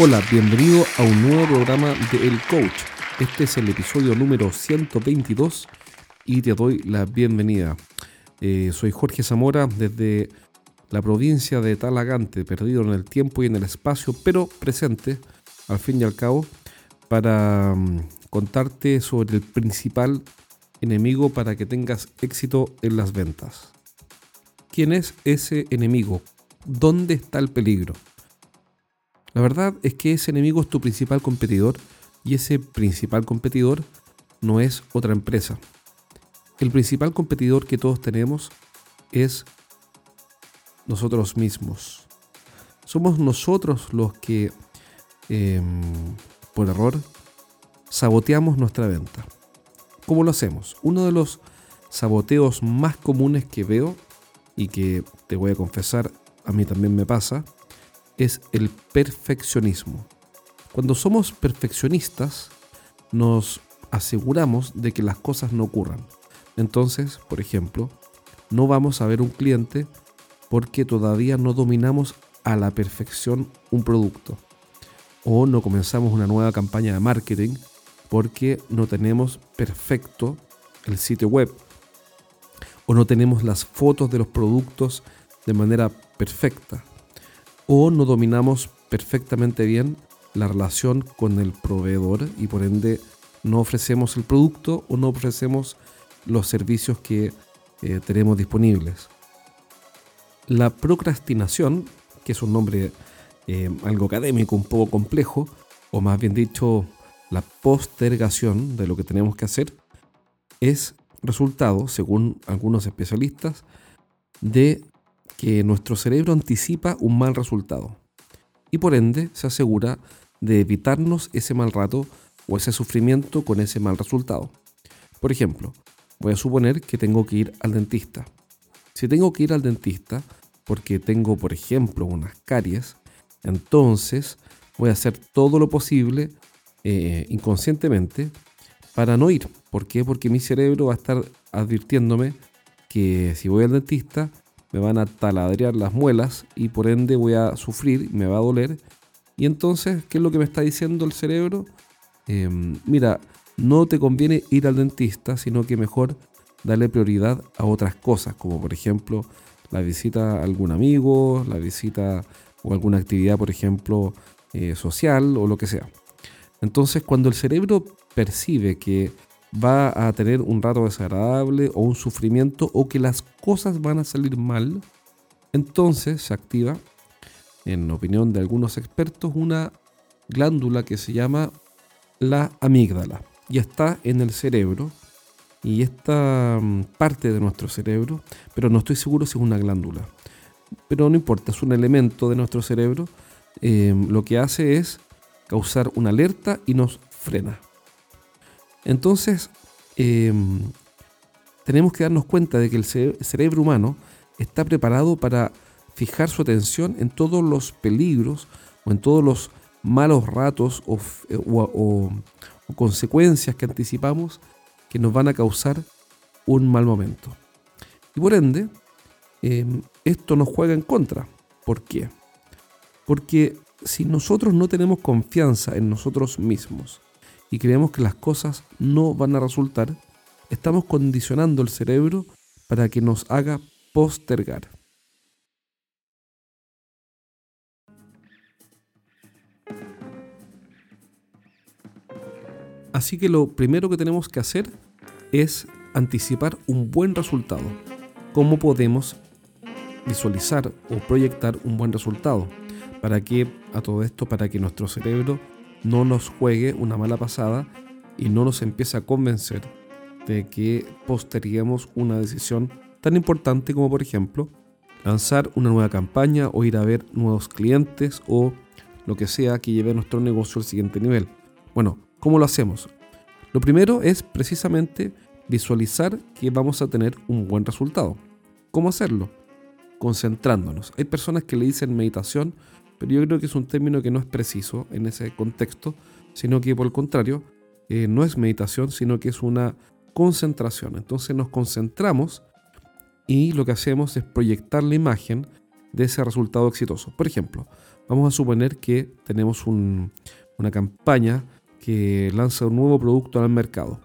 Hola, bienvenido a un nuevo programa de El Coach. Este es el episodio número 122 y te doy la bienvenida. Eh, soy Jorge Zamora desde la provincia de Talagante, perdido en el tiempo y en el espacio, pero presente al fin y al cabo para mm, contarte sobre el principal enemigo para que tengas éxito en las ventas. ¿Quién es ese enemigo? ¿Dónde está el peligro? La verdad es que ese enemigo es tu principal competidor y ese principal competidor no es otra empresa. El principal competidor que todos tenemos es nosotros mismos. Somos nosotros los que, em, por error, saboteamos nuestra venta. ¿Cómo lo hacemos? Uno de los saboteos más comunes que veo y que te voy a confesar, a mí también me pasa, es el perfeccionismo. Cuando somos perfeccionistas, nos aseguramos de que las cosas no ocurran. Entonces, por ejemplo, no vamos a ver un cliente porque todavía no dominamos a la perfección un producto. O no comenzamos una nueva campaña de marketing porque no tenemos perfecto el sitio web. O no tenemos las fotos de los productos de manera perfecta o no dominamos perfectamente bien la relación con el proveedor y por ende no ofrecemos el producto o no ofrecemos los servicios que eh, tenemos disponibles. La procrastinación, que es un nombre eh, algo académico, un poco complejo, o más bien dicho, la postergación de lo que tenemos que hacer, es resultado, según algunos especialistas, de que nuestro cerebro anticipa un mal resultado y por ende se asegura de evitarnos ese mal rato o ese sufrimiento con ese mal resultado. Por ejemplo, voy a suponer que tengo que ir al dentista. Si tengo que ir al dentista porque tengo, por ejemplo, unas caries, entonces voy a hacer todo lo posible eh, inconscientemente para no ir. ¿Por qué? Porque mi cerebro va a estar advirtiéndome que si voy al dentista me van a taladrear las muelas y por ende voy a sufrir, me va a doler. Y entonces, ¿qué es lo que me está diciendo el cerebro? Em, mira, no te conviene ir al dentista, sino que mejor darle prioridad a otras cosas, como por ejemplo la visita a algún amigo, la visita o alguna actividad, por ejemplo, eh, social o lo que sea. Entonces, cuando el cerebro percibe que va a tener un rato desagradable o un sufrimiento o que las cosas van a salir mal, entonces se activa, en opinión de algunos expertos, una glándula que se llama la amígdala y está en el cerebro y esta mm, parte de nuestro cerebro, pero no estoy seguro si es una glándula, pero no importa, es un elemento de nuestro cerebro, eh, lo que hace es causar una alerta y nos frena. Entonces, em, tenemos que darnos cuenta de que el cerebro humano está preparado para fijar su atención en todos los peligros o en todos los malos ratos o, consecuencias que anticipamos que nos van a causar un mal momento. Y por ende, em, esto nos juega en contra. ¿Por qué? Porque si nosotros no tenemos confianza en nosotros mismos, y creemos que las cosas no van a resultar, estamos condicionando el cerebro para que nos haga postergar. Así que lo primero que tenemos que hacer es anticipar un buen resultado. ¿Cómo podemos visualizar o proyectar un buen resultado? ¿Para que A todo esto, para que nuestro cerebro no nos juegue una mala pasada y no nos empiece a convencer de que posterguemos una decisión tan importante como por ejemplo lanzar una nueva campaña o ir a ver nuevos clientes o lo que sea que lleve nuestro negocio al siguiente nivel. Bueno, ¿cómo lo hacemos? Lo primero es precisamente visualizar que vamos a tener un buen resultado. ¿Cómo hacerlo? Concentrándonos. Hay personas que le dicen meditación pero yo creo que es un término que no es preciso en ese contexto, sino que por el contrario, eh, no es meditación, sino que es una concentración. Entonces nos concentramos y lo que hacemos es proyectar la imagen de ese resultado exitoso. Por ejemplo, vamos a suponer que tenemos una campaña que lanza un nuevo producto al mercado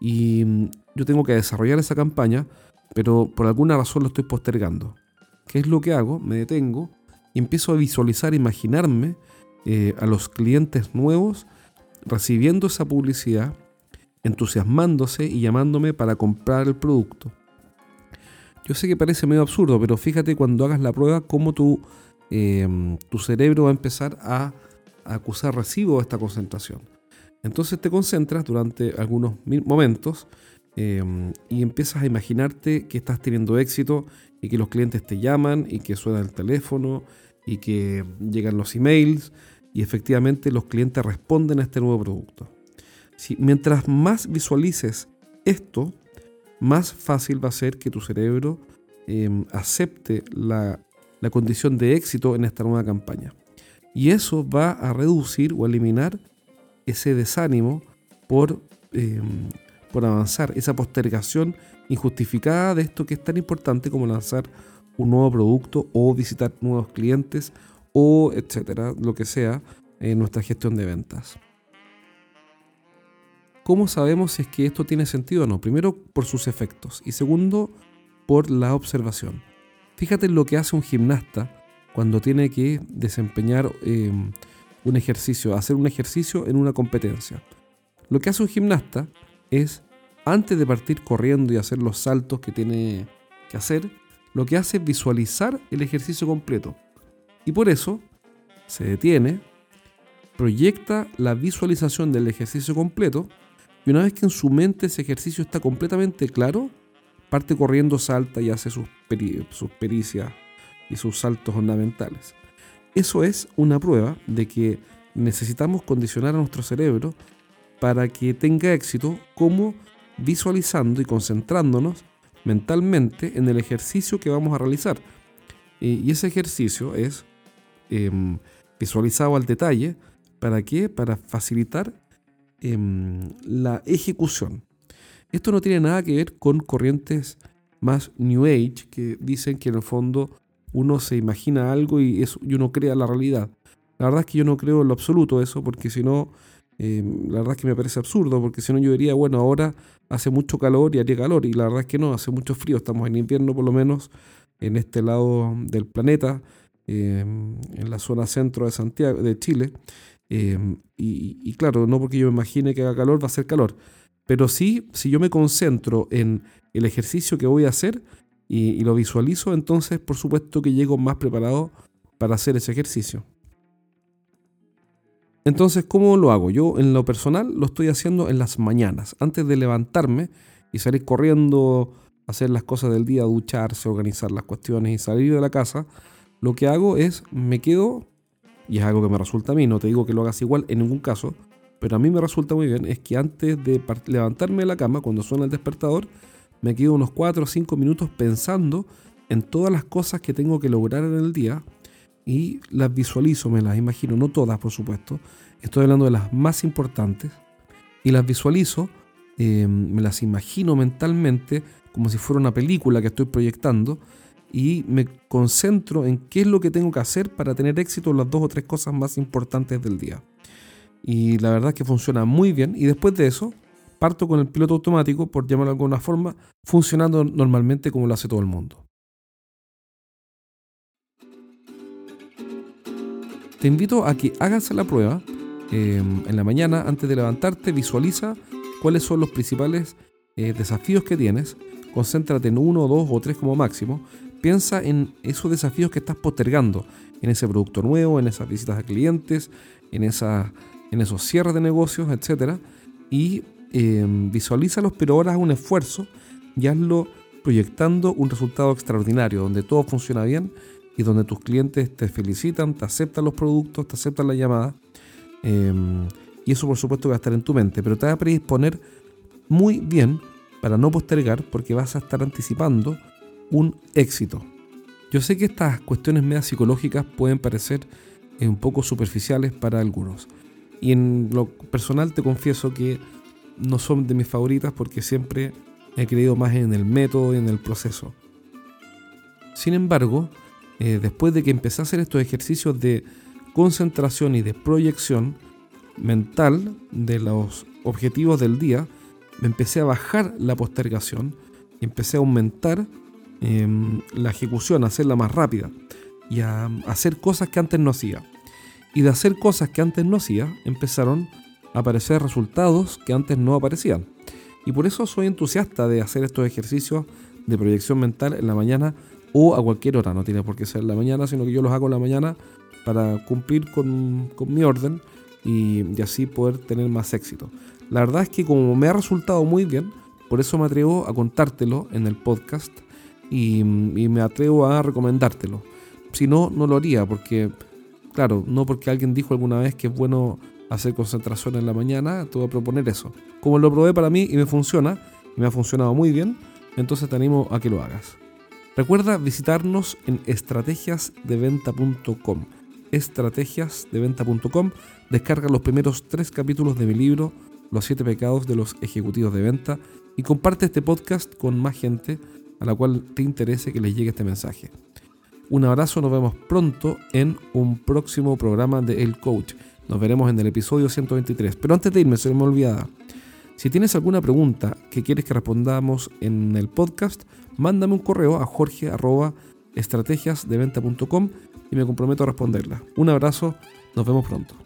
y mm, yo tengo que desarrollar esa campaña, pero por alguna razón lo estoy postergando. ¿Qué es lo que hago? Me detengo y empiezo a visualizar, imaginarme eh, a los clientes nuevos recibiendo esa publicidad, entusiasmándose y llamándome para comprar el producto. Yo sé que parece medio absurdo, pero fíjate cuando hagas la prueba cómo tu, em, tu cerebro va a empezar a, acusar recibo de esta concentración. Entonces te concentras durante algunos momentos em, y empiezas a imaginarte que estás teniendo éxito y que los clientes te llaman y que suena el teléfono y que llegan los emails y efectivamente los clientes responden a este nuevo producto. Si, mientras más visualices esto, más fácil va a ser que tu cerebro em, acepte la, condición de éxito en esta nueva campaña. Y eso va a reducir o eliminar ese desánimo por, em, por avanzar, esa postergación injustificada de esto que es tan importante como lanzar un nuevo producto o visitar nuevos clientes o etcétera, lo que sea en nuestra gestión de ventas. ¿Cómo sabemos si es que esto tiene sentido o no? Primero, por sus efectos y segundo, por la observación. Fíjate lo que hace un gimnasta cuando tiene que desempeñar em, un ejercicio, hacer un ejercicio en una competencia. Lo que hace un gimnasta es, antes de partir corriendo y hacer los saltos que tiene que hacer, lo que hace es visualizar el ejercicio completo. Y por eso se detiene, proyecta la visualización del ejercicio completo y una vez que en su mente ese ejercicio está completamente claro, parte corriendo, salta y hace sus, sus pericias y sus saltos fundamentales. Eso es una prueba de que necesitamos condicionar a nuestro cerebro para que tenga éxito como visualizando y concentrándonos mentalmente en el ejercicio que vamos a realizar. Y ese ejercicio es em, visualizado al detalle. ¿Para qué? Para facilitar em, la ejecución. Esto no tiene nada que ver con corrientes más New Age que dicen que en el fondo uno se imagina algo y, y uno crea la realidad. La verdad es que yo no creo en lo absoluto eso, porque si no, em, la verdad es que me parece absurdo, porque si no yo diría, bueno, ahora hace mucho calor y haría calor, y la verdad es que no, hace mucho frío, estamos en invierno por lo menos en este lado del planeta, em, en la zona centro de Santiago, de Chile, em, y, claro, no porque yo me imagine que haga calor, va a ser calor, pero sí, si yo me concentro en el ejercicio que voy a hacer y lo visualizo, entonces por supuesto que llego más preparado para hacer ese ejercicio. Entonces, ¿cómo lo hago? Yo en lo personal lo estoy haciendo en las mañanas, antes de levantarme y salir corriendo, hacer las cosas del día, ducharse, organizar las cuestiones y salir de la casa. Lo que hago es, me quedo, y es algo que me resulta a mí, no te digo que lo hagas igual en ningún caso, pero a mí me resulta muy bien, es que antes de levantarme de la cama, cuando suena el despertador, me quedo unos 4 o 5 minutos pensando en todas las cosas que tengo que lograr en el día y las visualizo, me las imagino, no todas por supuesto, estoy hablando de las más importantes, y las visualizo, eh, me las imagino mentalmente como si fuera una película que estoy proyectando y me concentro en qué es lo que tengo que hacer para tener éxito en las dos o tres cosas más importantes del día. Y la verdad es que funciona muy bien y después de eso parto con el piloto automático, por llamarlo de alguna forma, funcionando normalmente como lo hace todo el mundo. Te invito a que hagas la prueba em, en la mañana antes de levantarte, visualiza cuáles son los principales eh, desafíos que tienes, concéntrate en uno, dos o tres como máximo, piensa en esos desafíos que estás postergando, en ese producto nuevo, en esas visitas a clientes, en, esa, en esos cierres de negocios, etc. Y em, visualízalos, pero ahora haz un esfuerzo y hazlo proyectando un resultado extraordinario, donde todo funciona bien y donde tus clientes te felicitan, te aceptan los productos, te aceptan la llamada. Em, y eso por supuesto va a estar en tu mente, pero te va a predisponer muy bien para no postergar porque vas a estar anticipando un éxito. Yo sé que estas cuestiones medias psicológicas pueden parecer eh, un poco superficiales para algunos. Y en lo personal te confieso que no son de mis favoritas porque siempre he creído más en el método y en el proceso. Sin embargo, eh, después de que empecé a hacer estos ejercicios de concentración y de proyección mental de los objetivos del día, me empecé a bajar la postergación y empecé a aumentar em, la ejecución, a hacerla más rápida y a hacer cosas que antes no hacía. Y de hacer cosas que antes no hacía, empezaron a aparecer resultados que antes no aparecían. Y por eso soy entusiasta de hacer estos ejercicios de proyección mental en la mañana o a cualquier hora. No tiene por qué ser en la mañana, sino que yo los hago en la mañana para cumplir con, mi orden y, así poder tener más éxito. La verdad es que como me ha resultado muy bien, por eso me atrevo a contártelo en el podcast y, y me atrevo a recomendártelo. Si no, no lo haría porque, claro, no porque alguien dijo alguna vez que es bueno hacer concentración en la mañana, te voy a proponer eso. Como lo probé para mí y me funciona, y me ha funcionado muy bien, entonces te animo a que lo hagas. Recuerda visitarnos en estrategiasdeventa.com. Estrategiasdeventa.com. Descarga los primeros tres capítulos de mi libro, Los siete pecados de los ejecutivos de venta, y comparte este podcast con más gente a la cual te interese que les llegue este mensaje. Un abrazo, nos vemos pronto en un próximo programa de El Coach. Nos veremos en el episodio 123. Pero antes de irme, se me olvidaba. Si tienes alguna pregunta que quieres que respondamos en el podcast, mándame un correo a jorge.estrategiasdeventa.com y me comprometo a responderla. Un abrazo, nos vemos pronto.